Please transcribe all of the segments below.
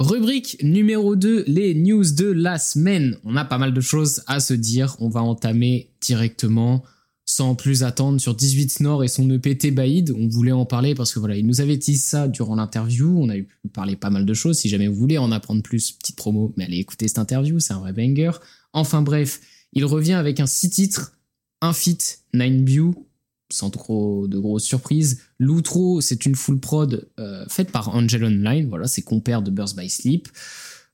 Rubrique numéro 2, les news de la semaine. On a pas mal de choses à se dire. On va entamer directement sans plus attendre sur 18 Nord et son EPT Baïd. On voulait en parler parce que voilà, il nous avait dit ça durant l'interview. On a eu parler pas mal de choses. Si jamais vous voulez en apprendre plus, petite promo, mais allez écouter cette interview, c'est un vrai banger. Enfin bref, il revient avec un six titres, un feat, Nine View, sans trop de grosses surprises. L'outro, c'est une full prod euh, faite par Angel Online, voilà, c'est compère de Burst by Sleep.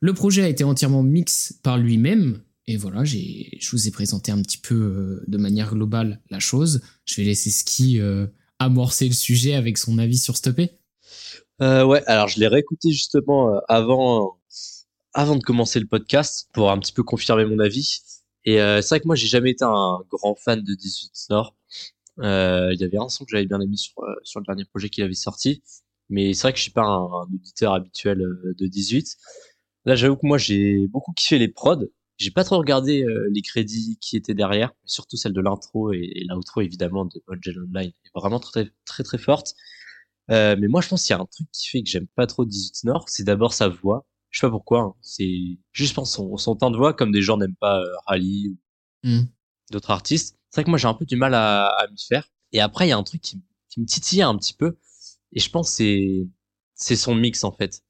Le projet a été entièrement mix par lui-même, et voilà, je vous ai présenté un petit peu euh, de manière globale la chose. Je vais laisser Ski euh, amorcer le sujet avec son avis sur Stoppé. ouais, alors je l'ai réécouté justement avant, avant de commencer le podcast pour un petit peu confirmer mon avis. Et c'est vrai que moi, j'ai jamais été un grand fan de 18 Nord. Euh, il y avait un son que j'avais bien aimé sur, euh, sur le dernier projet qu'il avait sorti. Mais c'est vrai que je suis pas un, auditeur habituel euh, de 18. Là, j'avoue que moi, j'ai beaucoup kiffé les prods. J'ai pas trop regardé les crédits qui étaient derrière, mais surtout celle de l'intro et, l'outro évidemment de Angel Online est vraiment très très très forte. Euh, mais moi, je pense qu'il y a un truc qui fait que j'aime pas trop 18 Nord, c'est d'abord sa voix. Je sais pas pourquoi. Hein. C'est juste pense son, son temps de voix, comme des gens n'aiment pas euh, Rally ou hmm. d'autres artistes. C'est vrai que moi j'ai un peu du mal à, à m'y faire. Et après il y a un truc qui, qui me titille un petit peu. Et je pense c'est c'est son mix en fait.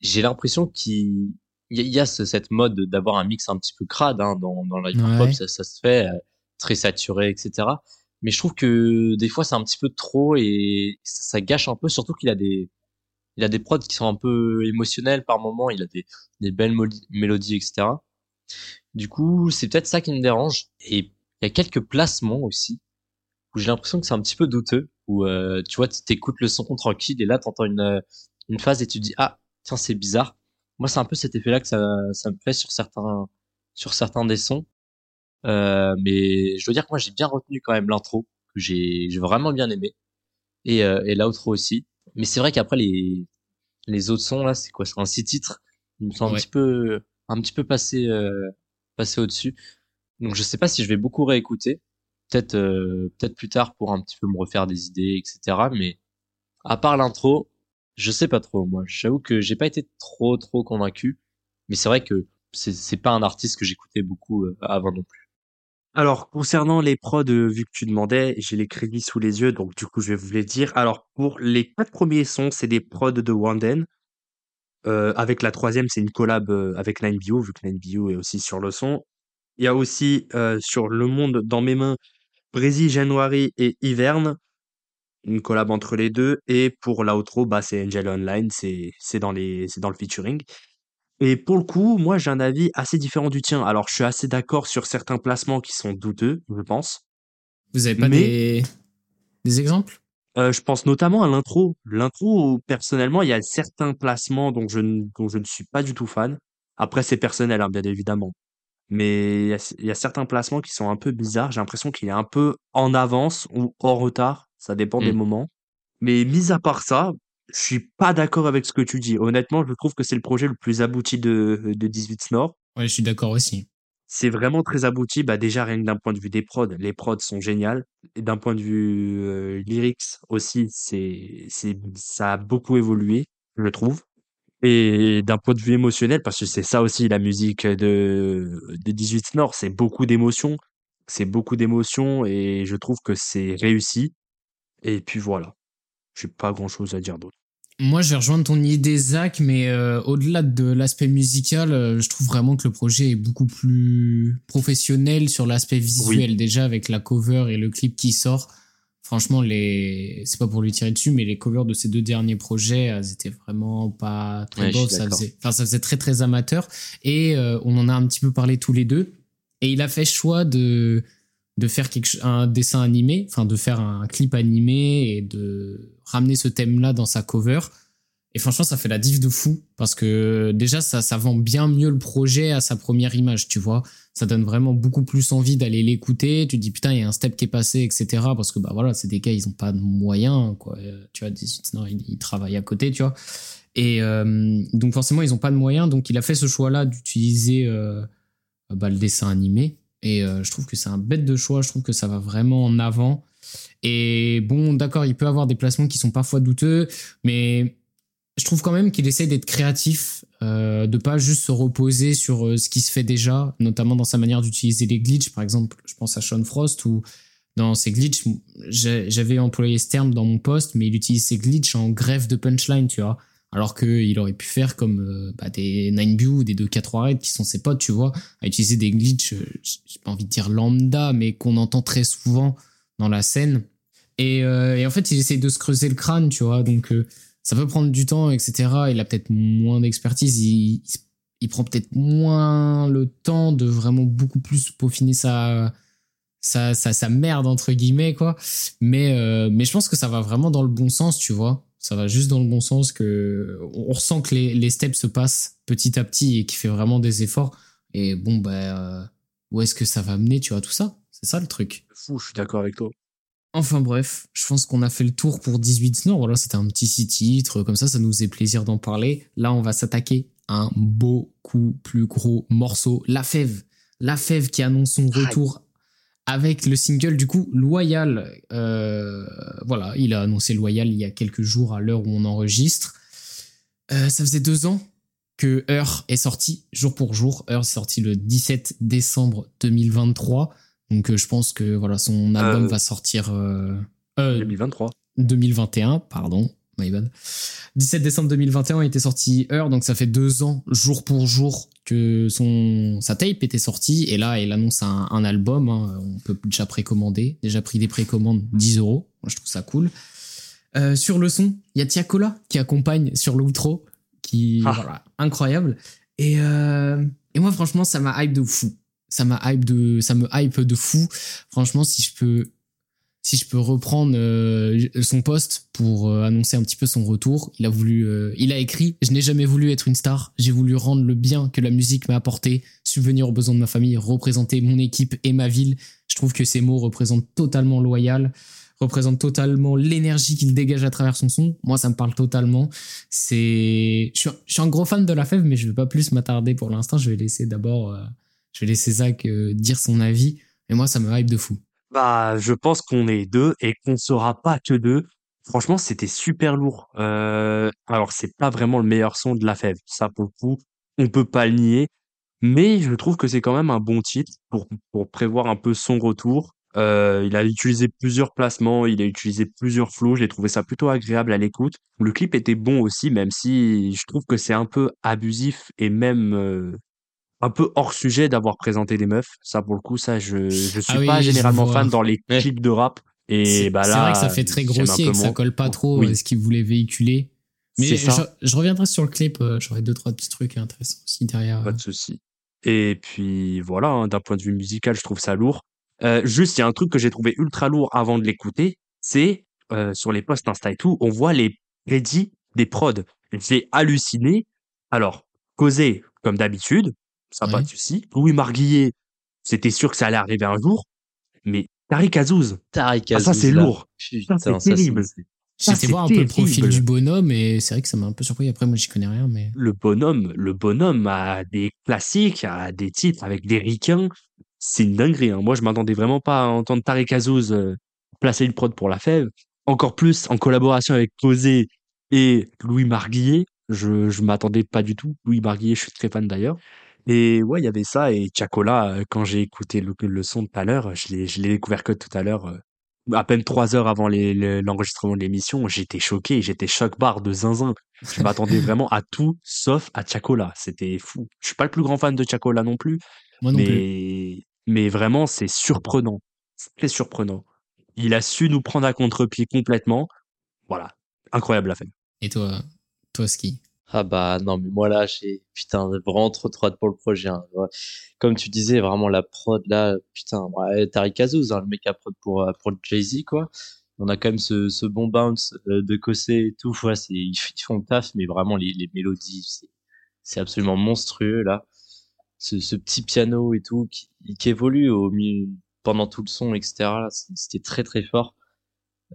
J'ai l'impression qu'il y, a cette mode d'avoir un mix un petit peu crade hein, dans dans la hip hop, ça, ça, se fait euh, très saturé, etc. Mais je trouve que des fois c'est un petit peu trop et ça, ça gâche un peu, surtout qu'il a des il a des prods qui sont un peu émotionnels par moment, il a des, des belles mélodies, etc. Du coup, c'est peut-être ça qui me dérange. Et il y a quelques placements aussi où j'ai l'impression que c'est un petit peu douteux où euh, tu vois tu t'écoutes le son tranquille et là t'entends une euh, une phase et tu te dis ah tiens c'est bizarre. Moi c'est un peu cet effet là que ça ça me fait sur certains sur certains des sons. Euh, mais je dois dire que moi j'ai bien retenu quand même l'intro que j'ai vraiment bien aimé. Et euh, et l'outro aussi. Mais c'est vrai qu'après les les autres sons là c'est quoi? C'est un six titres. Ils me sont un petit peu un petit peu passé euh, passé au dessus donc je sais pas si je vais beaucoup réécouter. Peut-être euh, peut-être plus tard pour un petit peu me refaire des idées, etc. Mais à part l'intro, je sais pas trop. Moi, j'avoue que j'ai pas été trop trop convaincu. Mais c'est vrai que c'est pas un artiste que j'écoutais beaucoup euh, avant non plus. Alors, concernant les prods, euh, vu que tu demandais, j'ai les crédits sous les yeux, donc du coup, je vais vous les dire. Alors, pour les quatre premiers sons, c'est des prods de Wanden. Avec la troisième, c'est une collab avec Nine Bio, vu que Nine Bio est aussi sur le son. Il y a aussi euh, sur Le Monde dans mes mains, Brésil, January et Hiverne, une collab entre les deux. Et pour l'outro, bah, c'est Angel Online, c'est dans les dans le featuring. Et pour le coup, moi j'ai un avis assez différent du tien. Alors je suis assez d'accord sur certains placements qui sont douteux, je pense. Vous avez pas des des exemples? Euh, je pense notamment à l'intro. L'intro, personnellement, il y a certains placements dont je, ne, dont je ne suis pas du tout fan. Après, c'est personnel, hein, bien évidemment. Mais il y a, certains placements qui sont un peu bizarres. J'ai l'impression qu'il est un peu en avance ou en retard. Ça dépend des mmh. moments. Mais mis à part ça, je suis pas d'accord avec ce que tu dis. Honnêtement, je trouve que c'est le projet le plus abouti de, de 18 Nord. Ouais, je suis d'accord aussi. C'est vraiment très abouti. Bah, déjà, rien que d'un point de vue des prods, les prods sont géniales. Et d'un point de vue euh, lyrics aussi, c'est, c'est, ça a beaucoup évolué, je trouve. Et d'un point de vue émotionnel, parce que c'est ça aussi la musique de, de 18 Nord, c'est beaucoup d'émotions. C'est beaucoup d'émotions et je trouve que c'est réussi. Et puis voilà. J'ai pas grand chose à dire d'autre. Moi, je vais rejoindre ton idée, Zach, mais euh, au-delà de l'aspect musical, euh, je trouve vraiment que le projet est beaucoup plus professionnel sur l'aspect visuel. Déjà, avec la cover et le clip qui sort, franchement, les, c'est pas pour lui tirer dessus, mais les covers de ces deux derniers projets, elles étaient vraiment pas très beaux. Ça faisait, enfin, ça faisait très, très amateur. Et euh, on en a un petit peu parlé tous les deux. Et il a fait choix de, de faire quelque, un dessin animé, enfin, de faire un clip animé et de ramener ce thème-là dans sa cover. Et franchement, ça fait la diff de fou parce que déjà, ça, ça vend bien mieux le projet à sa première image, tu vois ça donne vraiment beaucoup plus envie d'aller l'écouter. Tu te dis putain, il y a un step qui est passé, etc. Parce que bah voilà, c'est des gars, ils ont pas de moyens, quoi. Tu vois, ils, travaillent à côté, tu vois. Et euh, donc forcément, ils ont pas de moyens. Donc il a fait ce choix-là d'utiliser euh, bah, le dessin animé. Et euh, je trouve que c'est un bête de choix. Je trouve que ça va vraiment en avant. Et bon, d'accord, il peut avoir des placements qui sont parfois douteux, mais je trouve quand même qu'il essaie d'être créatif, euh, de pas juste se reposer sur euh, ce qui se fait déjà, notamment dans sa manière d'utiliser les glitches. Par exemple, je pense à Sean Frost ou dans ses glitches, j'avais employé ce terme dans mon poste, mais il utilise ses glitches en greffe de punchline, tu vois. Alors qu'il aurait pu faire comme euh, bah, des 9 ou des 2 4 Red qui sont ses potes, tu vois, à utiliser des glitches, euh, j'ai pas envie de dire lambda, mais qu'on entend très souvent dans la scène. Et, et, en fait, il essaie de se creuser le crâne, tu vois, donc ça peut prendre du temps, etc. Il a peut-être moins d'expertise, il, prend peut-être moins le temps de vraiment beaucoup plus peaufiner sa, sa, sa, merde, entre guillemets, quoi. Mais, mais je pense que ça va vraiment dans le bon sens, tu vois ça va juste dans le bon sens que on ressent que les, les steps se passent petit à petit et qu'il fait vraiment des efforts. Et bon, bah, où est-ce que ça va mener, tu vois, tout ça? C'est ça le truc. Fou, je suis d'accord avec toi. Enfin bref, je pense qu'on a fait le tour pour 18 Nord. Voilà, c'était un petit six titres, comme ça, ça nous faisait plaisir d'en parler. Là, on va s'attaquer à un beaucoup plus gros morceau, La Fève. La Fève qui annonce son retour avec le single du coup Loyal. Euh, voilà, il a annoncé Loyal il y a quelques jours à l'heure où on enregistre. Euh, ça faisait deux ans que Heure est sorti jour pour jour. Heure est sorti le 17 décembre 2023. Donc euh, je pense que voilà son album va sortir 2023. 2021, pardon my bad. 17 décembre 2021 était sorti Heure, donc ça fait deux ans, jour pour jour, que son, sa tape était sortie. Et là, il annonce un, un album. Hein. on peut déjà précommander. Déjà pris des précommandes 10 euros. Moi, je trouve ça cool. Euh, sur le son, il y a Tiakola qui accompagne sur l'outro, qui ah. voilà, incroyable. Et, euh, et moi, franchement, ça m'a hype de fou. Ça m'a de, ça me hype de fou. Franchement, si je peux si je peux reprendre euh, son poste pour euh, annoncer un petit peu son retour, il a voulu, euh, il a écrit "Je n'ai jamais voulu être une star, j'ai voulu rendre le bien que la musique m'a apporté, subvenir aux besoins de ma famille, représenter mon équipe et ma ville." Je trouve que ces mots représentent totalement loyal, représentent totalement l'énergie qu'il dégage à travers son son. Moi, ça me parle totalement. C'est, je suis, un gros fan de la fève, mais je vais pas plus m'attarder pour l'instant. Je vais laisser d'abord, je vais laisser Zach dire son avis. Et moi, ça me hype de fou. Bah, je pense qu'on est deux et qu'on sera pas que deux. Franchement, c'était super lourd. Euh, alors, c'est pas vraiment le meilleur son de la fève. Ça, pour le coup, on peut pas le nier. Mais je trouve que c'est quand même un bon titre pour, pour prévoir un peu son retour. Euh, il a utilisé plusieurs placements, il a utilisé plusieurs flows. J'ai trouvé ça plutôt agréable à l'écoute. Le clip était bon aussi, même si je trouve que c'est un peu abusif et même euh, un peu hors sujet d'avoir présenté des meufs. Ça, pour le coup, ça, je, je suis ah pas généralement fan dans les clips de rap. Et bah là. C'est vrai que ça fait très grossier et que ça colle pas trop à ce qu'il voulait véhiculer. Mais je, je, reviendrai sur le clip. Euh, j'aurai deux, trois petits trucs intéressants aussi derrière. Pas de souci. Et puis voilà, hein, d'un point de vue musical, je trouve ça lourd. Euh, juste, il y a un truc que j'ai trouvé ultra lourd avant de l'écouter, c'est euh, sur les posts Insta et tout, on voit les crédits des prods. J'ai halluciné. Alors, causé comme d'habitude, ça pas de souci. Louis Marguillet, c'était sûr que ça allait arriver un jour, mais Tariq Azouz, Tariq Azouz ah, ça c'est lourd, c'est terrible. J'étais voir un peu le profil du bonhomme et c'est vrai que ça m'a un peu surpris. Après, moi, j'y connais rien, mais. Le bonhomme, le bonhomme a des classiques, a des titres avec des ricains. C'est une dinguerie. Hein. Moi, je m'attendais vraiment pas à entendre Tariq Azouz euh, placer une prod pour la fève. Encore plus en collaboration avec Posé et Louis Marguillet. Je, je m'attendais pas du tout. Louis Marguillet, je suis très fan d'ailleurs. Et ouais, il y avait ça et Chacola, quand j'ai écouté le le son tout à l'heure, je l'ai je l'ai découvert que tout à l'heure, à peine trois heures avant les l'enregistrement de l'émission, j'étais choqué, j'étais choc-barre de zinzin. Je m'attendais vraiment à tout sauf à Chacola, c'était fou. Je suis pas le plus grand fan de Chacola non plus, Moi non mais plus. mais vraiment c'est surprenant, c'est très surprenant. Il a su nous prendre à contre-pied complètement. Voilà, incroyable la fin. Et toi toi Ski? Ah bah non mais moi là j'ai putain vraiment trop trop hâte pour le projet. Hein. Comme tu disais vraiment la prod là putain ouais, Tariq Azouz hein, le mec à prod pour euh, pour Jay Z quoi. On a quand même ce, ce bon bounce euh, de Cossé et tout. Ouais, c'est ils, font le taf mais vraiment les, les mélodies c'est c'est absolument monstrueux là. Ce, ce petit piano et tout qui, qui évolue au milieu pendant tout le son etc. C'était très très fort.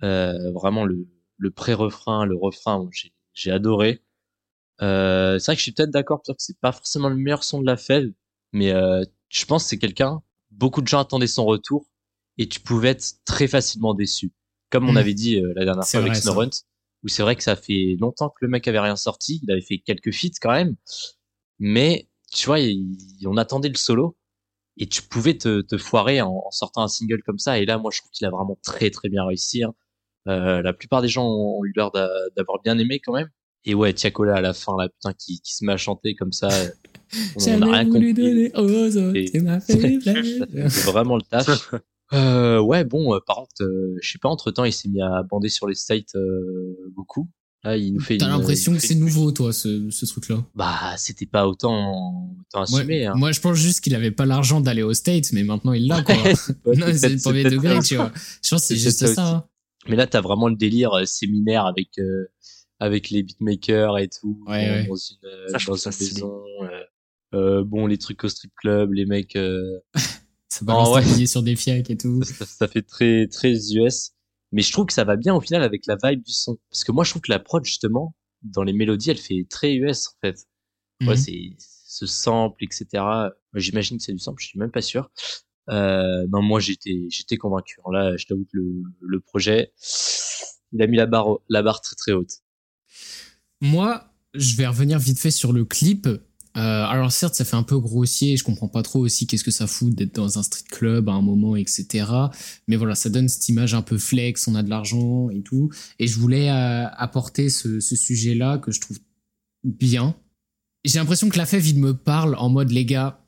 Euh, vraiment le le pré-refrain le refrain j'ai j'ai adoré. Euh, c'est vrai que je suis peut-être d'accord pour dire que c'est pas forcément le meilleur son de la fève, mais euh, je pense que c'est quelqu'un. Beaucoup de gens attendaient son retour et tu pouvais être très facilement déçu. Comme on mmh. avait dit euh, la dernière fois avec Snorunt, où c'est vrai que ça fait longtemps que le mec avait rien sorti. Il avait fait quelques feats quand même, mais tu vois, on attendait le solo et tu pouvais te, te foirer en, sortant un single comme ça. Et là, moi, je trouve qu'il a vraiment très très bien réussi. Hein. Euh, la plupart des gens ont eu l'air d'avoir bien aimé quand même. Et ouais, Tiakola à la fin, là, putain, qui, qui se met à chanter comme ça. On n'a rien compris. Donner c'est vraiment le taf. Euh, ouais, bon, euh, par contre, euh, je sais pas, entre temps, il s'est mis à bander sur les sites euh, beaucoup. Là, il nous fait. T'as l'impression que c'est nouveau, toi, ce, ce truc-là Bah, c'était pas autant, autant assumé. Hein. Moi, je pense juste qu'il avait pas l'argent d'aller aux States, mais maintenant il l'a, quoi. non, c'est le premier degré, tu vois. Je pense que c'est juste ça. Hein. Mais là, t'as vraiment le délire séminaire avec avec les beatmakers et tout ouais, ouais. dans une, ça, dans une maison. Euh, bon, les trucs au strip club, les mecs. Ça balance ouais. sur des fiacs et tout. Ça, fait très très US, mais je trouve que ça va bien au final avec la vibe du son. Parce que moi, je trouve que la prod justement dans les mélodies, elle fait très US en fait. Ouais, mhm. c'est ce sample, etc. J'imagine que c'est du sample, je suis même pas sûr. Euh, non, moi j'étais j'étais convaincu. Là, je t'avoue que le, le projet, il a mis la barre la barre très très haute. Moi, je vais revenir vite fait sur le clip. Euh, alors certes, ça fait un peu grossier, je comprends pas trop aussi qu'est-ce que ça fout d'être dans un street club à un moment, etc. Mais voilà, ça donne cette image un peu flex, on a de l'argent et tout. Et je voulais euh, apporter ce, ce sujet-là que je trouve bien. J'ai l'impression que la fève, il me parle en mode les gars,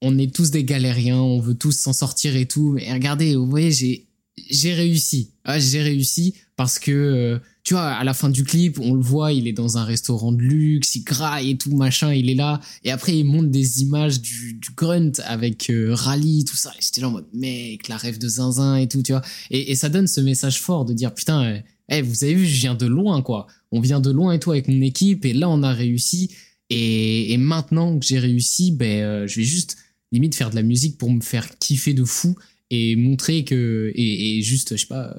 on est tous des galériens, on veut tous s'en sortir et tout. Mais regardez, vous voyez, j'ai j'ai réussi. Ah, j'ai réussi parce que euh, tu vois, à la fin du clip, on le voit, il est dans un restaurant de luxe, il graille et tout, machin, il est là. Et après, il montre des images du, du grunt avec euh, Rally, tout ça. Et j'étais là en mode, mec, la rêve de zinzin et tout, tu vois. Et, et ça donne ce message fort de dire, putain, eh, vous avez vu, je viens de loin, quoi. On vient de loin et tout avec mon équipe, et là, on a réussi. Et, et maintenant que j'ai réussi, ben, euh, je vais juste limite faire de la musique pour me faire kiffer de fou et montrer que et, et juste je sais pas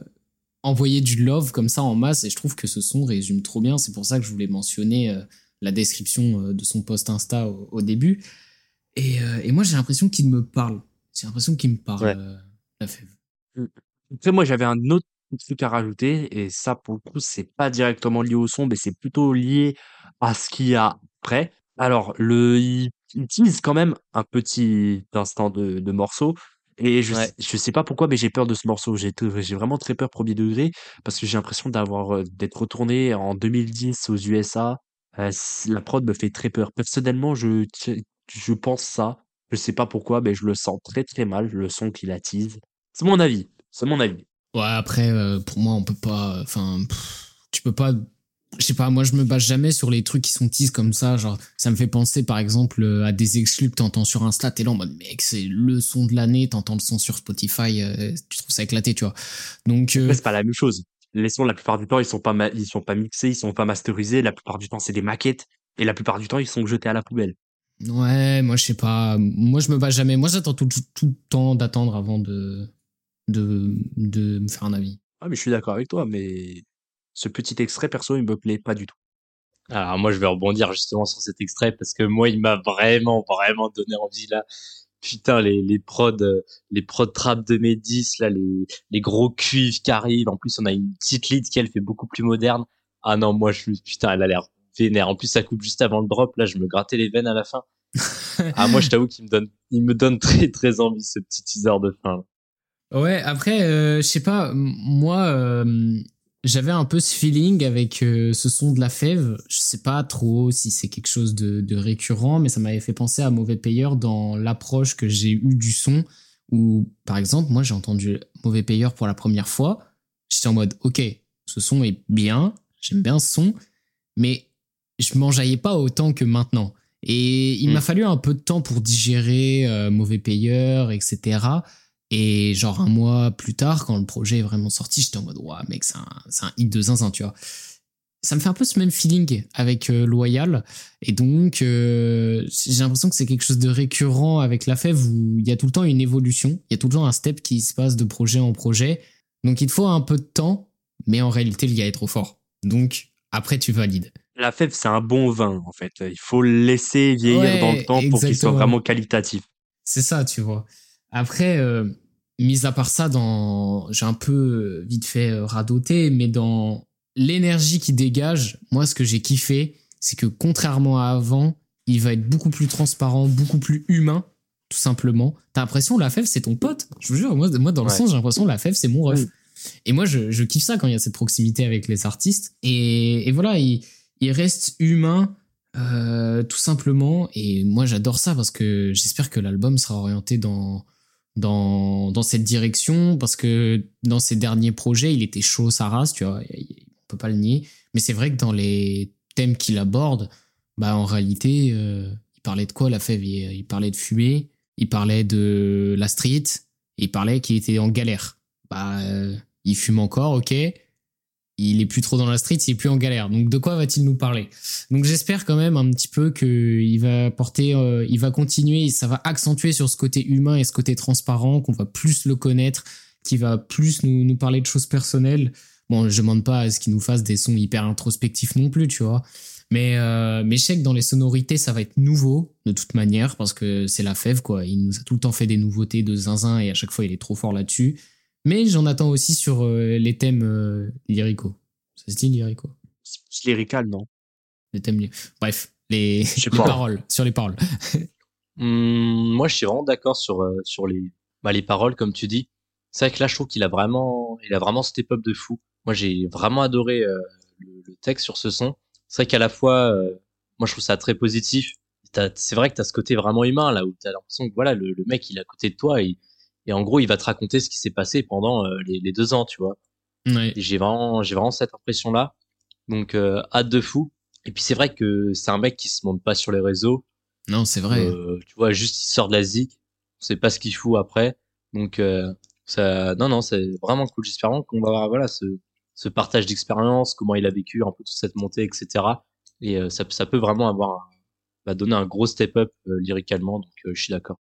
envoyer du love comme ça en masse et je trouve que ce son résume trop bien. C'est pour ça que je voulais mentionner euh, la description euh, de son post Insta au, début. Et, euh, et moi, j'ai l'impression qu'il me parle. J'ai l'impression qu'il me parle, la fève. Mmh. Après, moi, j'avais un autre truc à rajouter et ça, pour le coup, c'est pas directement lié au son, mais c'est plutôt lié à ce qu'il y a après. Alors, le, il, utilise quand même un petit instant de, de morceau et je, je sais pas pourquoi, mais j'ai peur de ce morceau. J'ai, j'ai vraiment très peur premier degré parce que j'ai l'impression d'avoir, d'être retourné en 2010 aux USA. la prod me fait très peur. Personnellement, je, je pense ça. Je sais pas pourquoi, mais je le sens très très mal, le son qu'il attise. C'est mon avis. C'est mon avis. Ouais, après, pour moi, on peut pas. Enfin, tu peux pas je sais pas, moi je me base jamais sur les trucs qui sont tease comme ça. Genre, ça me fait penser par exemple euh, à des exclus que t'entends sur Insta, t'es là en mode mec, c'est le son de l'année, t'entends le son sur Spotify, euh, tu trouves ça éclaté, tu vois. Donc. Euh... c'est pas la même chose. Les sons, la plupart du temps, ils sont pas, ils sont pas mixés, ils sont pas masterisés. La plupart du temps, c'est des maquettes. Et la plupart du temps, ils sont jetés à la poubelle. Ouais, moi je sais pas. Moi je me base jamais. Moi j'attends tout, tout, le temps d'attendre avant de, de, de me faire un avis. Ah, mais je suis d'accord avec toi, mais ce petit extrait, perso, il me plaît pas du tout. Alors moi, je vais rebondir justement sur cet extrait parce que moi, il m'a vraiment, vraiment donné envie là. Putain, les, les prods, les prods trap de mes 10, là, les, les gros cuivres qui arrivent. En plus, on a une petite lead qui, elle, fait beaucoup plus moderne. Ah non, moi, je putain, elle a l'air vénère. En plus, ça coupe juste avant le drop. Là, je me grattais les veines à la fin. ah, moi, je t'avoue qu'il me donne, il me donne très, très envie, ce petit teaser de fin. Ouais, après, euh, je sais pas, moi, euh, j'avais un peu ce feeling avec euh, ce son de la fève. Je sais pas trop si c'est quelque chose de, de, récurrent, mais ça m'avait fait penser à Mauvais Payeur dans l'approche que j'ai eue du son. Où, par exemple, moi j'ai entendu Mauvais Payeur pour la première fois. J'étais en mode, ok, ce son est bien, j'aime bien ce son, mais je m'enjaillais pas autant que maintenant. Et il m'a hmm. fallu un peu de temps pour digérer euh, Mauvais Payeur, etc. Et genre un mois plus tard, quand le projet est vraiment sorti, j'étais en mode, ouais, mec, c'est un, un hit de zinzin, tu vois. Ça me fait un peu ce même feeling avec euh, Loyal. Et donc, euh, j'ai l'impression que c'est quelque chose de récurrent avec la fève où il y a tout le temps une évolution. Il y a tout le temps un step qui se passe de projet en projet. Donc, il te faut un peu de temps, mais en réalité, le gars est trop fort. Donc, après, tu valides. La fève, c'est un bon vin, en fait. Il faut le laisser vieillir dans le temps pour qu'il soit vraiment qualitatif. C'est ça, tu vois. Après, euh, mis à part ça, dans j'ai un peu euh, vite fait euh, radoter, mais dans l'énergie qui dégage, moi, ce que j'ai kiffé, c'est que contrairement à avant, il va être beaucoup plus transparent, beaucoup plus humain, tout simplement. T'as l'impression, la fève, c'est ton pote. Je vous jure, moi, moi dans le sens, j'ai l'impression, la fève, c'est mon ref. Et moi, je, je, kiffe ça quand il y a cette proximité avec les artistes. Et, et voilà, il, il, reste humain, euh, tout simplement. Et moi, j'adore ça parce que j'espère que l'album sera orienté dans, dans, dans cette direction. Parce que dans ses derniers projets, il était chaud sa race, tu vois. On peut pas le nier. Mais c'est vrai que dans les thèmes qu'il aborde, bah, en réalité, euh, il parlait de quoi, la fève? Il, parlait de fumée, il parlait de la street, il parlait qu'il était en galère. Bah, euh, il fume encore, ok. Il est plus trop dans la street, il est plus en galère. Donc de quoi va-t-il nous parler? Donc j'espère quand même un petit peu que il va porter, euh, il va continuer, ça va accentuer sur ce côté humain et ce côté transparent, qu'on va plus le connaître, qui va plus nous, nous parler de choses personnelles. Bon, je demande pas à ce qu'il nous fasse des sons hyper introspectifs non plus, tu vois. Mais, euh, mais je sais que dans les sonorités, ça va être nouveau, de toute manière, parce que c'est la fève, quoi. Il nous a tout le temps fait des nouveautés de zinzin et à chaque fois, il est trop fort là-dessus. Mais j'en attends aussi sur euh, les thèmes euh, lyricaux. Ça se dit lyrico? Lyrical, non? Les thèmes. Bref, les, les paroles, sur les paroles. Hum, moi, je suis vraiment d'accord sur, euh, sur les, bah, les paroles, comme tu dis. C'est vrai que là, je trouve qu'il a vraiment, il a vraiment step up de fou. Moi, j'ai vraiment adoré le, le, texte sur ce son. C'est vrai qu'à la fois, moi, je trouve ça très positif. C'est vrai que tu as ce côté vraiment humain, là, où tu as l'impression que voilà, le, le, mec, il est à côté de toi et et en gros il va te raconter ce qui s'est passé pendant euh, les, les, deux ans tu vois. J'ai vraiment j'ai vraiment cette impression là donc euh, hâte de fou. Et puis c'est vrai que c'est un mec qui se monte pas sur les réseaux. Non c'est vrai. Euh, tu vois juste il sort de la zik. On sait pas ce qu'il fout après. Donc euh, ça non non c'est vraiment cool. J'espère qu'on va avoir voilà ce ce partage d'expérience comment il a vécu un peu toute cette montée etc et euh, ça, ça peut vraiment avoir va donner un gros step up lyricalement. Donc je suis d'accord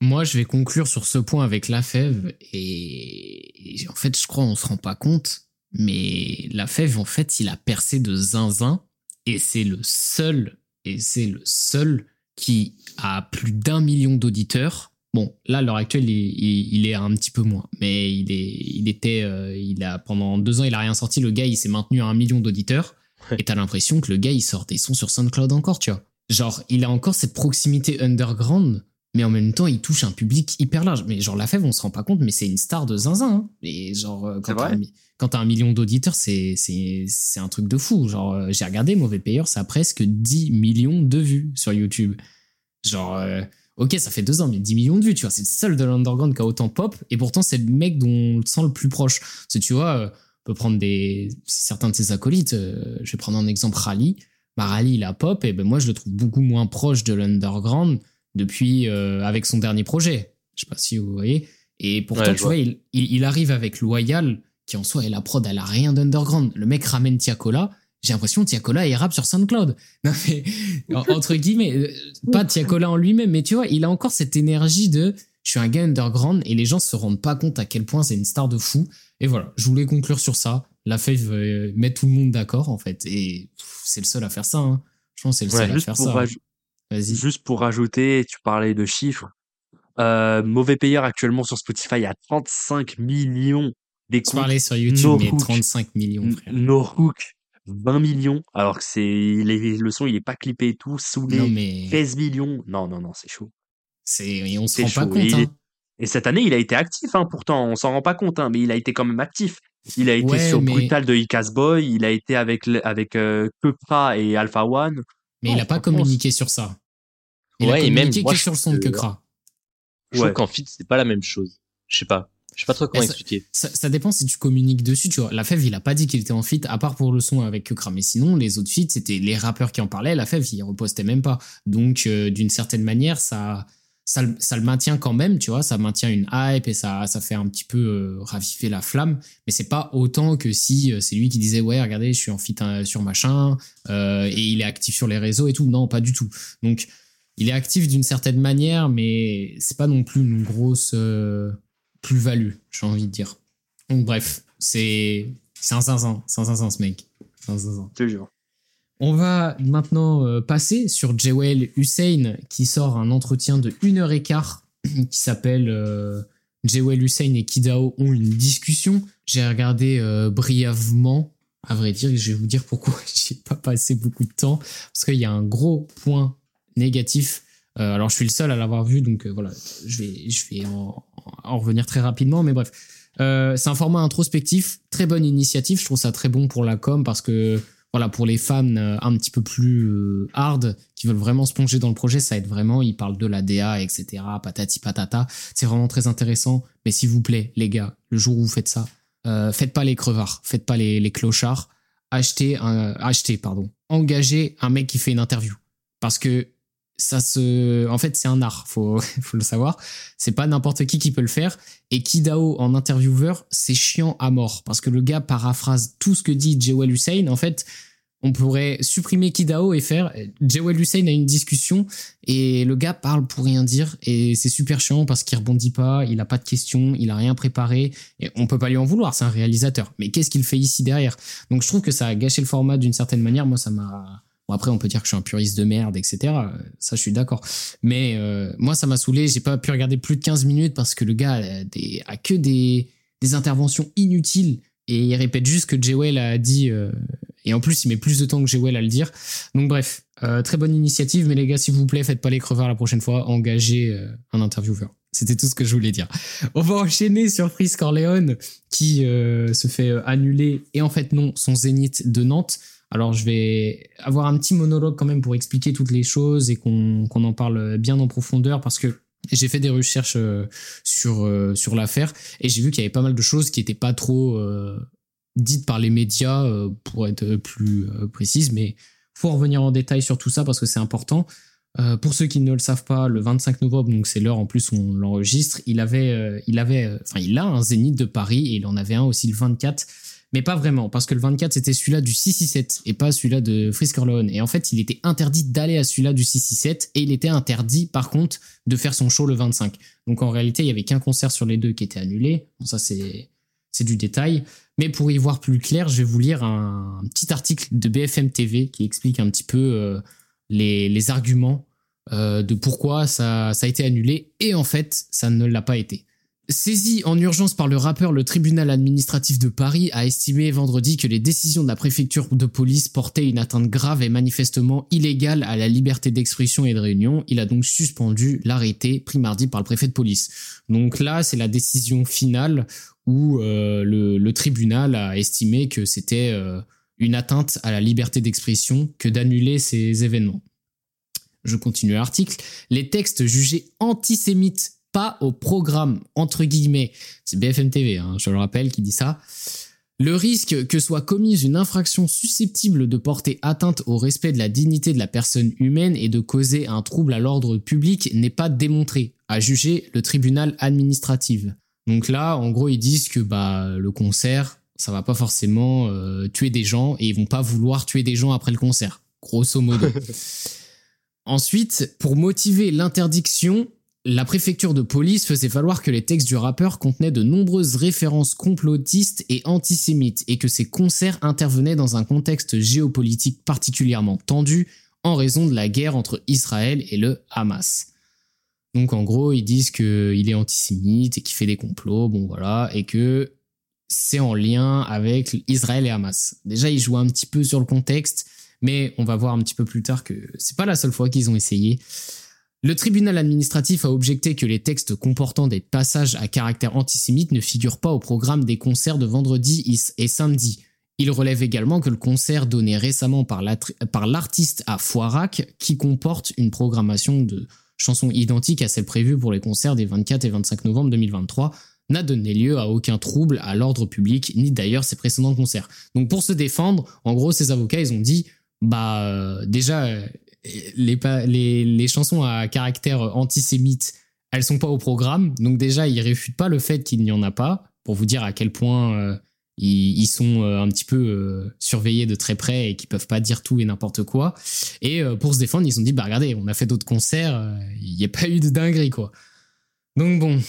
moi, je vais conclure sur ce point avec la fève et, en fait, je crois on se rend pas compte, mais la fève, en fait, il a percé de zinzin et c'est le seul et c'est le seul qui a plus d'un million d'auditeurs. Bon, là, à l'heure actuelle, il, il, est un petit peu moins, mais il est, il était, euh, il a pendant deux ans, il a rien sorti. Le gars, il s'est maintenu à un million d'auditeurs. Et t'as l'impression que le gars, il sort des sons sur SoundCloud encore, tu vois. Genre, il a encore cette proximité underground mais en même temps, il touche un public hyper large. Mais genre, La Fève, on se rend pas compte, mais c'est une star de zinzin. Hein. Et genre, euh, quand t'as un, un, million d'auditeurs, c'est, c'est, c'est un truc de fou. Genre, euh, j'ai regardé Mauvais Payeur, ça a presque 10 millions de vues sur YouTube. Genre, euh, ok, ça fait deux ans, mais 10 millions de vues, tu vois. C'est le seul de l'underground qui a autant pop. Et pourtant, c'est le mec dont on le sent le plus proche. Parce que tu vois, on peut prendre des, certains de ses acolytes. je vais prendre un exemple, Rally. Bah, Rally, il a pop, et ben moi, je le trouve beaucoup moins proche de l'underground depuis euh, avec son dernier projet. Je sais pas si vous voyez. Et pourtant, tu vois, il, il, arrive avec Loyal, qui en soi est la prod, elle a rien d'underground. Le mec ramène Tiakola. J'ai l'impression que Tiakola est rap sur SoundCloud. Non mais entre guillemets, euh, pas Tiakola en lui-même, mais tu vois, il a encore cette énergie de je suis un gars underground et les gens se rendent pas compte à quel point c'est une star de fou. Et voilà, je voulais conclure sur ça. La Fave euh, met tout le monde d'accord en fait, et c'est le seul à faire ça. Hein. Je pense c'est le seul à faire ça. Juste pour rajouter, tu parlais de chiffres. Euh, mauvais payeur actuellement sur Spotify à 35 millions d'écoutes. Tu parlais sur YouTube, no mais 35 millions, frère. No Hook, 20 millions. Alors que c'est, le son, il est pas clippé et tout, sous les mais... 13 millions. Non, non, non, c'est chaud. C'est, on se rend pas compte, et, hein. et, cette année, il a été actif, hein, pourtant, on s'en rend pas compte, hein, mais il a été quand même actif. Il a été sur Brutal de Icas Boy, il a été avec, avec euh, et Alpha One. Mais il a pas communiqué sur ça. Il ouais, a et même moi, sur le son de Kekra. Je trouve qu'en fit, c'est pas la même chose. Je sais pas. Je sais pas trop comment expliquer. Ça, ça, dépend si tu communiques dessus. Tu vois, la Fève, il a pas dit qu'il était en fit, à part pour le son avec Kekra. Mais sinon, les autres feats, c'était les rappeurs qui en parlaient. La Fève, il repostait même pas. Donc, euh, d'une certaine manière, ça, ça, le maintient quand même, tu vois. Ça maintient une hype et ça, ça fait un petit peu euh, raviver la flamme. Mais c'est pas autant que si euh, c'est lui qui disait, ouais, regardez, je suis en fit sur machin, et il est actif sur les réseaux et tout. Non, pas du tout. Donc, il est actif d'une certaine manière, mais c'est pas non plus une grosse euh, plus-value, j'ai envie de dire. Donc bref, c'est c'est un 500, c'est un 500 ce mec. C'est un 500. Toujours. On va maintenant euh, passer sur Jewel Hussein qui sort un entretien de 1 heure et quart qui s'appelle euh, Jewel Hussein et Kidao ont une discussion. J'ai regardé brièvement À vrai dire, je vais vous dire pourquoi j'ai pas passé beaucoup de temps. Parce qu'il y a un gros point négatif. Euh, alors, je suis le seul à l'avoir vu, donc euh, voilà, je vais, en, en revenir très rapidement. Mais bref, euh, c'est un format introspectif, très bonne initiative. Je trouve ça très bon pour la com parce que voilà, pour les fans euh, un petit peu plus euh, hard qui veulent vraiment se plonger dans le projet, ça aide vraiment. Ils parlent de la DA, etc. Patati patata. C'est vraiment très intéressant. Mais s'il vous plaît, les gars, le jour où vous faites ça, euh, faites pas les crevards, faites pas les, les clochards. Achetez un, achetez, pardon. Engagez un mec qui fait une interview. Parce que ça se, en fait, c'est un art, faut, faut le savoir. C'est pas n'importe qui qui peut le faire. Et Kidao en intervieweur, c'est chiant à mort parce que le gars paraphrase tout ce que dit Jewel Hussein. En fait, on pourrait supprimer Kidao et faire Jewel Hussein a une discussion et le gars parle pour rien dire et c'est super chiant parce qu'il rebondit pas, il a pas de questions, il a rien préparé et on peut pas lui en vouloir, c'est un réalisateur. Mais qu'est-ce qu'il fait ici derrière? Donc je trouve que ça a gâché le format d'une certaine manière. Moi, ça m'a Bon, après, on peut dire que je suis un puriste de merde, etc. Ça, je suis d'accord. Mais euh, moi, ça m'a saoulé. J'ai pas pu regarder plus de 15 minutes parce que le gars a, que des, interventions inutiles et il répète juste que Jewel a dit. Euh, et en plus, il met plus de temps que Jewel à le dire. Donc bref, euh, très bonne initiative. Mais les gars, s'il vous plaît, faites pas les crevards la prochaine fois. Engagez un intervieweur. C'était tout ce que je voulais dire. On va enchaîner sur Freeze Corleone qui se fait annuler et en fait non, son zénith de Nantes. Alors je vais avoir un petit monologue quand même pour expliquer toutes les choses et qu'on en parle bien en profondeur parce que j'ai fait des recherches euh, sur euh, sur l'affaire et j'ai vu qu'il y avait pas mal de choses qui étaient pas trop euh, dites par les médias pour être plus précise mais faut en revenir en détail sur tout ça parce que c'est important. Pour ceux qui ne le savent pas, le 25 novembre, donc c'est l'heure en plus où on l'enregistre, il avait, il avait, enfin il a un zénith de Paris et il en avait un aussi le 24 mais pas vraiment, parce que le 24 c'était celui-là du 667 et pas celui-là de Frisk Corleone. Et en fait, il était interdit d'aller à celui-là du 667 et il était interdit par contre de faire son show le 25. Donc en réalité, il y avait qu'un concert sur les deux qui était annulé. Bon, ça c'est du détail. Mais pour y voir plus clair, je vais vous lire un, petit article de BFM TV qui explique un petit peu euh, les, arguments euh, de pourquoi ça a été annulé. Et en fait, ça ne l'a pas été. Saisi en urgence par le rappeur, le tribunal administratif de Paris a estimé vendredi que les décisions de la préfecture de police portaient une atteinte grave et manifestement illégale à la liberté d'expression et de réunion. Il a donc suspendu l'arrêté pris mardi par le préfet de police. Donc là, c'est la décision finale où euh, le, tribunal a estimé que c'était euh, une atteinte à la liberté d'expression que d'annuler ces événements. Je continue l'article. Les textes jugés antisémites pas au programme, entre guillemets. C'est BFM TV, hein, je le rappelle, qui dit ça. Le risque que soit commise une infraction susceptible de porter atteinte au respect de la dignité de la personne humaine et de causer un trouble à l'ordre public n'est pas démontré, a jugé le tribunal administratif. Donc là, en gros, ils disent que bah le concert, ça va pas forcément euh, tuer des gens et ils vont pas vouloir tuer des gens après le concert, grosso modo. Ensuite, pour motiver l'interdiction, la préfecture de police faisait valoir que les textes du rappeur contenaient de nombreuses références complotistes et antisémites et que ces concerts intervenaient dans un contexte géopolitique particulièrement tendu en raison de la guerre entre Israël et le Hamas. Donc en gros, ils disent qu'il est antisémite et qu'il fait des complots, bon voilà, et que c'est en lien avec Israël et Hamas. Déjà, ils jouent un petit peu sur le contexte, mais on va voir un petit peu plus tard que c'est pas la seule fois qu'ils ont essayé. Le tribunal administratif a objecté que les textes comportant des passages à caractère antisémite ne figurent pas au programme des concerts de vendredi et samedi. Il relève également que le concert donné récemment par l'artiste à Foirac, qui comporte une programmation de chansons identiques à celle prévue pour les concerts des 24 et 25 novembre 2023, n'a donné lieu à aucun trouble à l'ordre public, ni d'ailleurs ses précédents concerts. Donc pour se défendre, en gros, ces avocats, ils ont dit, bah euh, déjà, les, chansons à caractère antisémite, elles sont pas au programme. Donc déjà, ils réfutent pas le fait qu'il n'y en a pas, pour vous dire à quel point euh, ils, sont euh, un petit peu euh, surveillés de très près et qu'ils peuvent pas dire tout et n'importe quoi. Et pour se défendre, ils ont dit, bah regardez, on a fait d'autres concerts, il n'y a pas eu de dinguerie, quoi. Donc bon,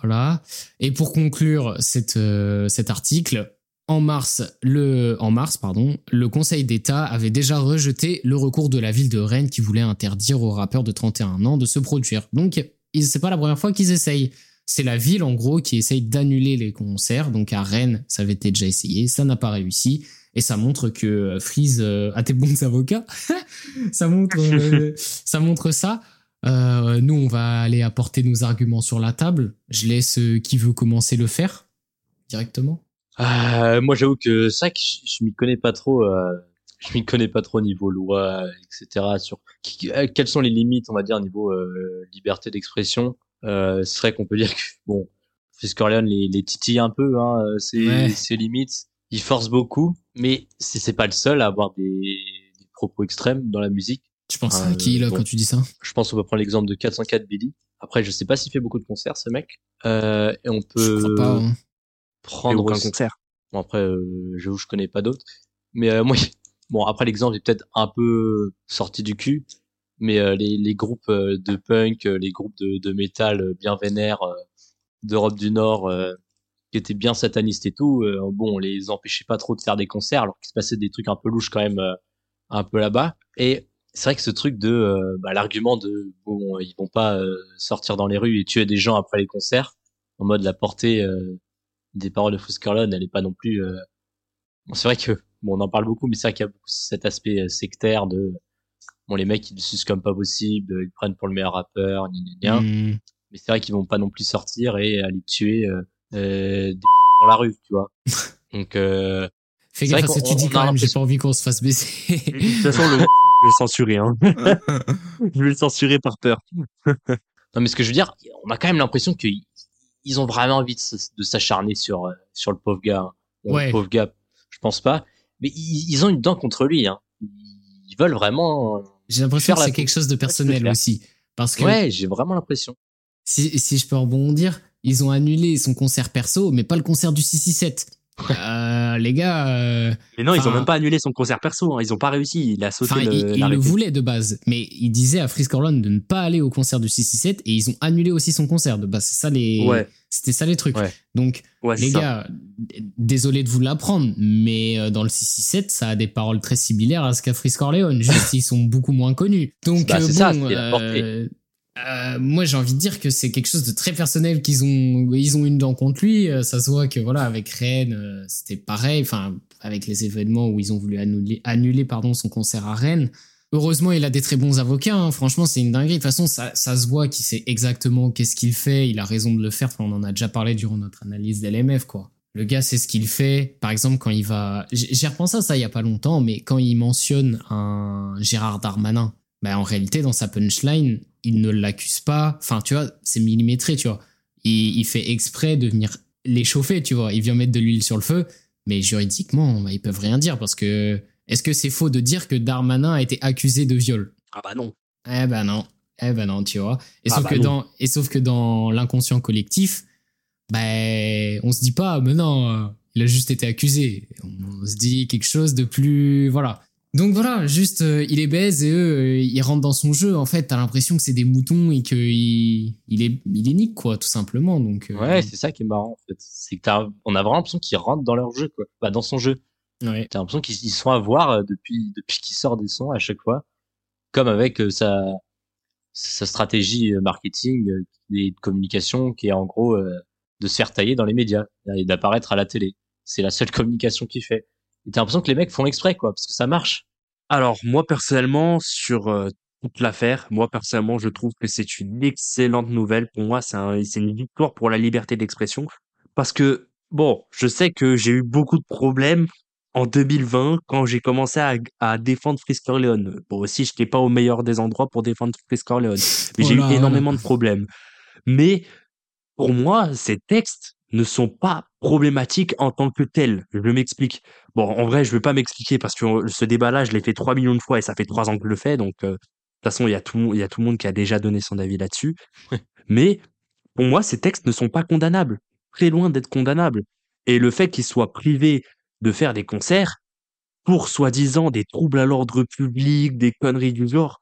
voilà. Et pour conclure cet article, en mars, le, en mars pardon, le Conseil d'État avait déjà rejeté le recours de la ville de Rennes qui voulait interdire aux rappeurs de 31 ans de se produire. Donc, c'est pas la première fois qu'ils essayent. C'est la ville, en gros, qui essaye d'annuler les concerts. Donc, à Rennes, ça avait été déjà essayé, ça n'a pas réussi. Et ça montre que Freeze a tes bons avocats. ça montre, ça montre ça. nous, on va aller apporter nos arguments sur la table. Je laisse qui veut commencer le faire directement. Moi, j'avoue que ça, je, je m'y connais pas trop je m'y connais pas trop niveau loi, etc. Sur euh, quelles sont les limites, on va dire, niveau euh, liberté d'expression. Euh, c'est vrai qu'on peut dire que bon, Frisk les, les titille un peu, hein, ses, limites. Il force beaucoup, mais c'est pas le seul à avoir des, des, propos extrêmes dans la musique. Tu penses à qui là quand tu dis ça? Je pense qu'on peut prendre l'exemple de 404 Billy. Après, je sais pas s'il fait beaucoup de concerts, ce mec. Euh, et on peut je crois pas, hein. Prendre un concert. Bon après, euh, je je connais pas d'autres. Mais euh, moi, Bon, après l'exemple est peut-être un peu sorti du cul, mais euh, les, les, groupes euh, de punk, euh, les groupes de, de métal bien vénères d'Europe du Nord qui étaient bien satanistes et tout, bon, on les empêchait pas trop de faire des concerts alors qu'il se passait des trucs un peu louches quand même un peu là-bas. Et c'est vrai que ce truc de bah, l'argument de bon, ils vont pas sortir dans les rues et tuer des gens après les concerts, en mode la portée des paroles de Fuskerlon, elle est pas non plus. Bon, c'est vrai que bon, on en parle beaucoup, mais c'est vrai qu'il y a beaucoup cet aspect euh, sectaire de, bon, les mecs, ils le sucent comme pas possible, ils prennent pour le meilleur rappeur, gna, mmh. Mais c'est vrai qu'ils vont pas non plus sortir et aller tuer, euh, euh des dans la rue, tu vois. Donc, euh, Fais gaffe à ce que tu dis quand même, j'ai pas envie qu'on se fasse baiser. de toute façon, le, je vais le censurer, hein. je vais le censurer par peur. non, mais ce que je veux dire, on a quand même l'impression qu'ils ils ont vraiment envie de, s'acharner sur, euh, sur le pauvre gars. Hein. ouais. Le pauvre gars, je pense pas mais ils, ont une dent contre lui. Hein. Ils veulent vraiment. J'ai l'impression que c'est quelque chose de personnel aussi. Parce que ouais, j'ai vraiment l'impression. Si, si je peux rebondir, ils ont annulé son concert perso, mais pas le concert du 667. Euh, les gars. Euh, mais non, ils ont même pas annulé son concert perso. Hein. Ils ont pas réussi. Il a sauté le. Il, il le voulait de base, mais il disait à Frisk Orlon de ne pas aller au concert du 667 et ils ont annulé aussi son concert de base. C'est ça les. Ouais. C'était ça les trucs. Donc, les gars, désolé de vous l'apprendre, mais euh, dans le 667, ça a des paroles très similaires à ce qu'a Frisk Orleans. Juste, ils sont beaucoup moins connus. Donc, bah, bon, euh, moi, j'ai envie de dire que c'est quelque chose de très personnel qu'ils ont. Ils ont une dent contre lui. Euh, ça se voit que voilà, avec Rennes, euh, c'était pareil. Enfin, avec les événements où ils ont voulu annuler, annuler pardon son concert à Rennes. Heureusement, il a des très bons avocats. Hein. Franchement, c'est une dinguerie. De toute façon, ça, se voit qu'il sait exactement qu'est-ce qu'il fait. Il a raison de le faire. On en a déjà parlé durant notre analyse d'LMF, quoi. Le gars sait ce qu'il fait. Par exemple, quand il va, j'ai repensé à ça il y a pas longtemps, mais quand il mentionne un Gérard Darmanin, ben en réalité, dans sa punchline, il ne l'accuse pas. Enfin, tu vois, c'est millimétré, tu vois. Il, il, fait exprès de venir l'échauffer, tu vois. Il vient mettre de l'huile sur le feu, mais juridiquement, bah, ils peuvent rien dire parce que est-ce que c'est faux de dire que Darmanin a été accusé de viol? Ah bah non. Eh ben non. Eh ben non, tu vois. Et ah sauf bah que dans et sauf que dans l'inconscient collectif, ben on se dit pas, mais non, il a juste été accusé. On se dit quelque chose de plus, voilà. Donc voilà, juste euh, il est baise et eux euh, ils rentrent dans son jeu. En fait, t'as l'impression que c'est des moutons et que il, est il est nique quoi, tout simplement. Donc euh, ouais, c'est ça qui est marrant en fait, c'est que t'as on a vraiment l'impression qu'ils rentrent dans leur jeu quoi, bah dans son jeu. Ouais. T'as l'impression qu'ils sont à voir depuis depuis qu'il sort des sons à chaque fois, comme avec sa sa stratégie marketing et de communication qui est en gros de se faire tailler dans les médias et d'apparaître à la télé. C'est la seule communication qu'il fait. Et t'as l'impression que les mecs font exprès, quoi, parce que ça marche. Alors, moi, personnellement, sur euh, toute l'affaire, moi, personnellement, je trouve que c'est une excellente nouvelle. Pour moi, c'est un, une victoire pour la liberté d'expression. Parce que, bon, je sais que j'ai eu beaucoup de problèmes en 2020 quand j'ai commencé à, à défendre Frisker Leon. Bon, aussi, je n'étais pas au meilleur des endroits pour défendre Frisker Leon. Mais j'ai eu énormément de problèmes. Mais, pour moi, ces textes, ne sont pas problématiques en tant que tels. Je m'explique. Bon, en vrai, je ne vais pas m'expliquer parce que ce débat-là, je l'ai fait 3 millions de fois et ça fait 3 ans que je le fais. Donc, euh, de toute façon, il y, a tout, il y a tout le monde qui a déjà donné son avis là-dessus. Mais pour moi, ces textes ne sont pas condamnables. Très loin d'être condamnables. Et le fait qu'ils soient privés de faire des concerts pour soi-disant des troubles à l'ordre public, des conneries du genre,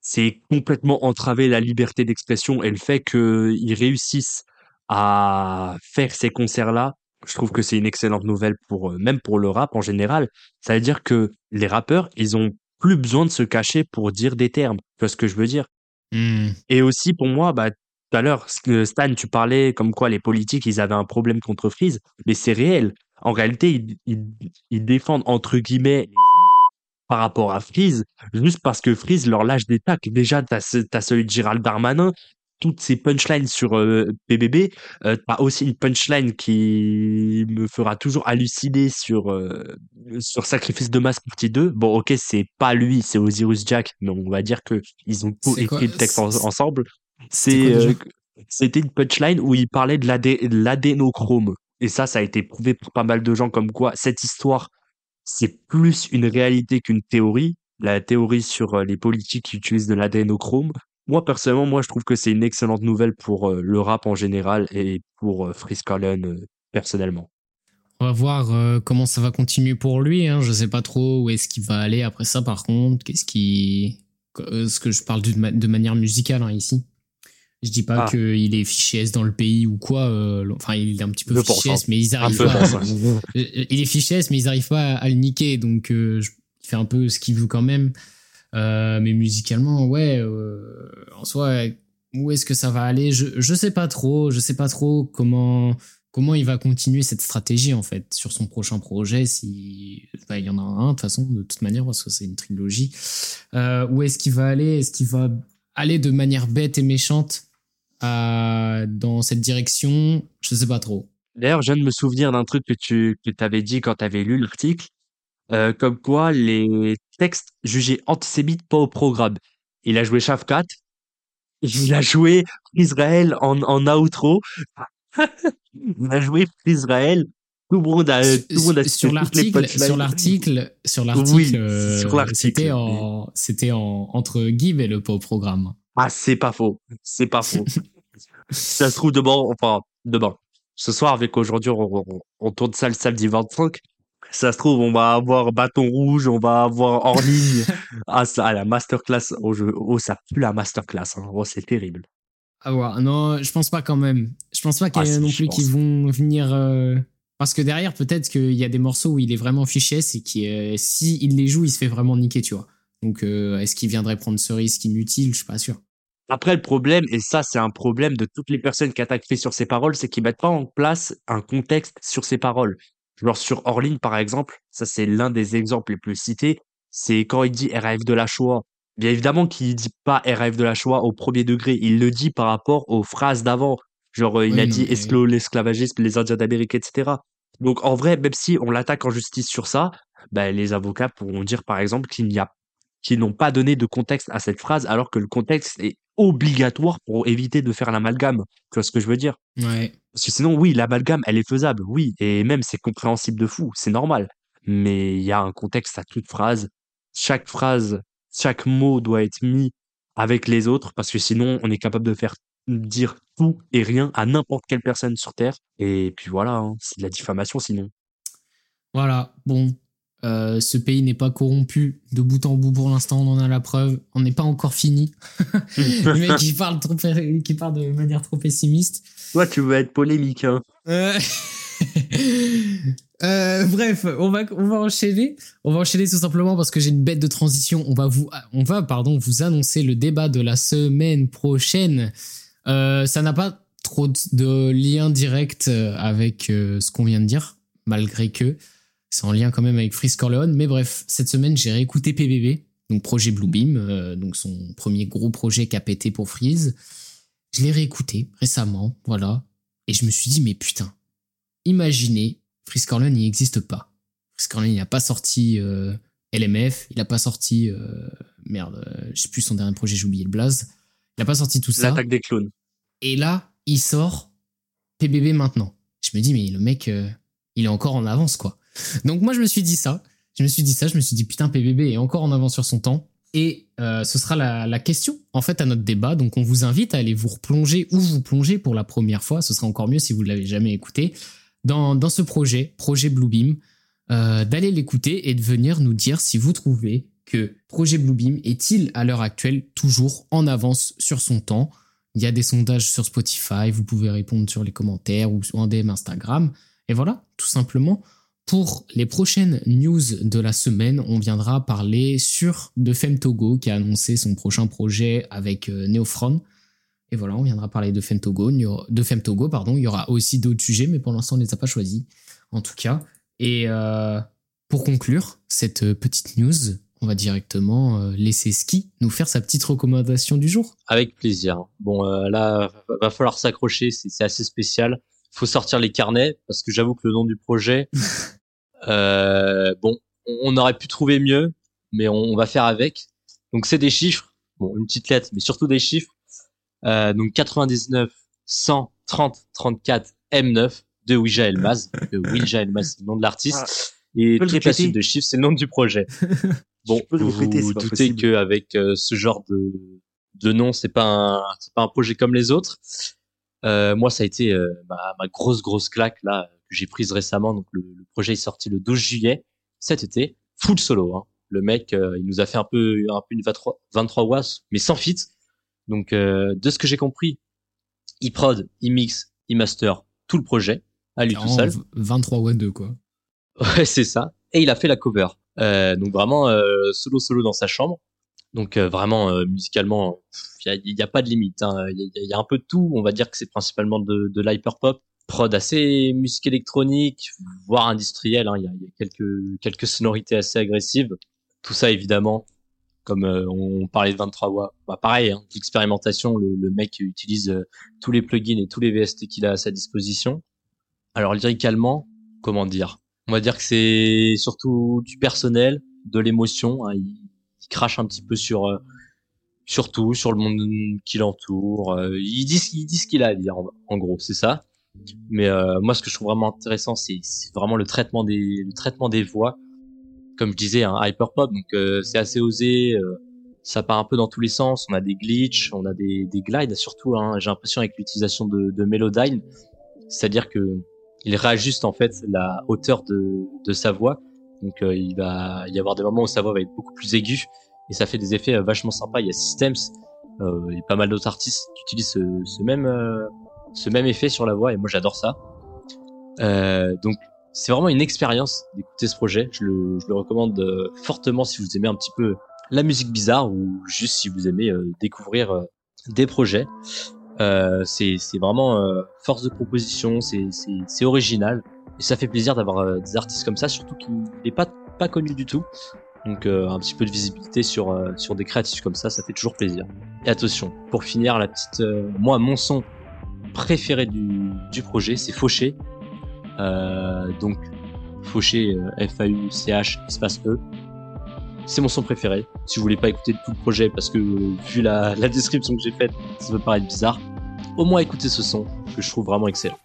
c'est complètement entraver la liberté d'expression et le fait qu'ils réussissent à faire ces concerts-là, je trouve que c'est une excellente nouvelle pour euh, même pour le rap en général. Ça veut dire que les rappeurs, ils ont plus besoin de se cacher pour dire des termes. Tu vois ce que je veux dire? Mmh. Et aussi pour moi, bah tout à l'heure, Stan, tu parlais comme quoi les politiques, ils avaient un problème contre Freeze, mais c'est réel. En réalité, ils, ils, défendent entre guillemets par rapport à Freeze, juste parce que Freeze leur lâche des tacs. Déjà, t'as as celui de Gérald Darmanin, toutes ces punchlines sur PBB. Euh, euh, t'as aussi une punchline qui me fera toujours halluciner sur euh, sur Sacrifice de masse partie 2. Bon, ok, c'est pas lui, c'est Osiris Jack, mais on va dire que ils ont écrit le texte ensemble. C'est c'était une punchline où il parlait de l'adénochrome. Et ça, ça a été prouvé pour pas mal de gens comme quoi cette histoire, c'est plus une réalité qu'une théorie. La théorie sur les politiques qui utilisent de l'adénochrome. Moi, personnellement, moi, je trouve que c'est une excellente nouvelle pour euh, le rap en général et pour euh, euh, personnellement. On va voir euh, comment ça va continuer pour lui. Hein. Je sais pas trop où est-ce qu'il va aller après ça. Par contre, qu'est-ce qui, ce que je parle de, de manière musicale hein, ici. Je dis pas ah. qu'il est fiché S dans le pays ou quoi. enfin, il est un petit peu fiché S, mais ils arrivent pas. À, il est fiché S, mais ils arrivent pas à, le niquer. Donc, il fait un peu ce qu'il veut quand même. Euh, mais musicalement, ouais, euh, en soi, où est-ce que ça va aller? Je, je sais pas trop. Je sais pas trop comment comment il va continuer cette stratégie en fait sur son prochain projet. Si bah, il y en a un de toute façon, manière, parce que c'est une trilogie. Euh, où est-ce qu'il va aller? Est-ce qu'il va aller de manière bête et méchante dans cette direction? Je sais pas trop. D'ailleurs, je viens de me souvenir d'un truc que tu que avais dit quand tu avais lu l'article. Euh, comme quoi les textes jugés antisémites pas au programme. Il a joué Shafkat, il a joué Israël en, en outro, il a joué Israël. Tout le monde a, tout le monde a sur l'article, sur l'article, sur l'article, euh, c'était en, c'était en, entre Give et le pas au programme. Ah, c'est pas faux. C'est pas faux. ça se trouve demain, enfin, demain. Ce soir, avec aujourd'hui, on, on, on tourne ça le samedi 25 ça se trouve, on va avoir bâton rouge, on va avoir hors ligne. ah, ça, la masterclass. Oh, je, oh, ça pue la masterclass. Hein. Oh, c'est terrible. Ah ouais, non, je pense pas quand même. Je pense pas qu'il y ait ah, non plus qui vont venir. Euh, parce que derrière, peut-être qu'il y a des morceaux où il est vraiment fiché, c'est qui, euh, si il les joue, il se fait vraiment niquer, tu vois. Donc, euh, est-ce qu'il viendrait prendre ce risque inutile Je suis pas sûr. Après, le problème, et ça, c'est un problème de toutes les personnes qui attaquent sur ses paroles, c'est qu'ils mettent pas en place un contexte sur ses paroles. Genre sur Orline, par exemple, ça c'est l'un des exemples les plus cités, c'est quand il dit RAF de la Shoah. Bien évidemment qu'il dit pas RAF de la Shoah au premier degré, il le dit par rapport aux phrases d'avant. Genre, il a dit mais... l'esclavagisme, les Indiens d'Amérique, etc. Donc en vrai, même si on l'attaque en justice sur ça, ben, les avocats pourront dire par exemple qu'il n'y a qu'ils n'ont pas donné de contexte à cette phrase alors que le contexte est obligatoire pour éviter de faire l'amalgame. Tu vois ce que je veux dire? Ouais. Parce que sinon, oui, l'amalgame, elle est faisable, oui, et même c'est compréhensible de fou, c'est normal. Mais il y a un contexte à toute phrase. Chaque phrase, chaque mot doit être mis avec les autres, parce que sinon, on est capable de faire dire tout et rien à n'importe quelle personne sur Terre. Et puis voilà, hein, c'est de la diffamation sinon. Voilà, bon, euh, ce pays n'est pas corrompu de bout en bout pour l'instant, on en a la preuve. On n'est pas encore fini. le mec qui parle, trop, qui parle de manière trop pessimiste. Toi, tu veux être polémique. Hein. Euh, euh, bref, on va, on va enchaîner. On va enchaîner tout simplement parce que j'ai une bête de transition. On va vous, on va, pardon, vous annoncer le débat de la semaine prochaine. ça n'a pas trop de lien direct avec ce qu'on vient de dire, malgré que c'est en lien quand même avec Freeze Corleone. Mais bref, cette semaine, j'ai réécouté PBB, donc projet Bluebeam, euh, donc son premier gros projet qui a pété pour Freeze. Je l'ai réécouté récemment, voilà. Et je me suis dit, mais putain, imaginez, Freeze Corleone, il n'existe pas. Freeze Corleone, il n'a pas sorti euh, LMF, il n'a pas sorti. Euh, merde, je sais plus son dernier projet, j'ai oublié le blaze. Il n'a pas sorti tout ça. L'attaque des clones. Et là, il sort PBB maintenant. Je me dis, mais le mec, il est encore en avance, quoi. Donc moi je me suis dit ça. Je me suis dit ça, je me suis dit putain PBB est encore en avance sur son temps. Et euh, ce sera la, question en fait à notre débat. Donc on vous invite à aller vous replonger ou vous plonger pour la première fois. Ce sera encore mieux si vous ne l'avez jamais écouté dans, dans ce projet, projet Bluebeam, euh, d'aller l'écouter et de venir nous dire si vous trouvez que projet Bluebeam est-il à l'heure actuelle toujours en avance sur son temps. Il y a des sondages sur Spotify, vous pouvez répondre sur les commentaires ou en DM Instagram. Et voilà, tout simplement. Pour les prochaines news de la semaine, on viendra parler sur de Fem Togo qui a annoncé son prochain projet avec euh, Neofron. Et voilà, on viendra parler de Femtogo. De Femtogo, pardon. Il y aura aussi d'autres sujets, mais pour l'instant, on ne les a pas choisis, en tout cas. Et euh, pour conclure cette petite news, on va directement euh, laisser Ski nous faire sa petite recommandation du jour. Avec plaisir. Bon, euh, là, va falloir s'accrocher, c'est assez spécial. Faut sortir les carnets parce que j'avoue que le nom du projet, euh, bon, on aurait pu trouver mieux, mais on, va faire avec. Donc c'est des chiffres, bon, une petite lettre, mais surtout des chiffres. donc 99, 100, 30, 34, M9 de Ouija Elmaz. Ouija Elmaz, c'est le nom de l'artiste. Ah, et toute la suite de chiffres, c'est le nom du projet. Bon, vous vous doutez qu'avec euh, ce genre de, de nom, c'est pas un, c'est pas un projet comme les autres. Euh, moi, ça a été euh, ma, ma, grosse grosse claque là que j'ai prise récemment. Donc le, projet est sorti le 12 juillet cet été, full solo. Hein. Le mec, euh, il nous a fait un peu un peu une 23, 23 watts, mais sans fit. Donc de ce que j'ai compris, il prod, il mix, il master tout le projet à lui tout seul. 23 watts 2 quoi. Ouais, c'est ça. Et il a fait la cover. Euh, donc vraiment euh, solo solo dans sa chambre. Donc euh, vraiment musicalement, il y a, pas de limite. Hein. Il y, a, un peu de tout. On va dire que c'est principalement de, de l'hyper pop, prod assez musique électronique, voire industrielle. Hein. Il y, a, quelques quelques sonorités assez agressives. Tout ça évidemment, comme on parlait de 23 watts, bah pareil, hein, l'expérimentation. Le, mec utilise tous les plugins et tous les VST qu'il a à sa disposition. Alors lyricalement, comment dire? On va dire que c'est surtout du personnel, de l'émotion. Crache un petit peu sur euh, sur tout, sur le monde qui l'entoure. Euh, il dit il dit ce qu'il a à dire en, gros, c'est ça. Mais euh, moi, ce que je trouve vraiment intéressant, c'est vraiment le traitement des le traitement des voix. Comme je disais, un hyper pop, donc c'est assez osé. ça part un peu dans tous les sens. On a des glitches, on a des, des glides surtout. Hein, J'ai l'impression avec l'utilisation de, de Melodyne, c'est-à-dire que il réajuste en fait la hauteur de, de sa voix. Donc euh, il va y avoir des moments où sa voix va être beaucoup plus aiguë et ça fait des effets euh, vachement sympas. Il y a Systems, euh, a pas mal d'autres artistes qui utilisent ce, même effet sur la voix et moi j'adore ça. donc c'est vraiment une expérience d'écouter ce projet. Je le recommande fortement si vous aimez un petit peu la musique bizarre ou juste si vous aimez découvrir des projets. Euh, c'est vraiment euh, force de proposition, c'est original et ça fait plaisir d'avoir euh, des artistes comme ça, surtout qu'il n'est pas pas connu du tout. Donc un petit peu de visibilité sur sur des créatifs comme ça, ça fait toujours plaisir. Et attention, pour finir la petite, moi mon son préféré du, du projet, c'est Fauché. donc Fauché, F-A-U-C-H, espace E c'est mon son préféré. Si vous voulez pas écouter tout le projet parce que vu la, description que j'ai faite, ça peut paraître bizarre, au moins écoutez ce son que je trouve vraiment excellent.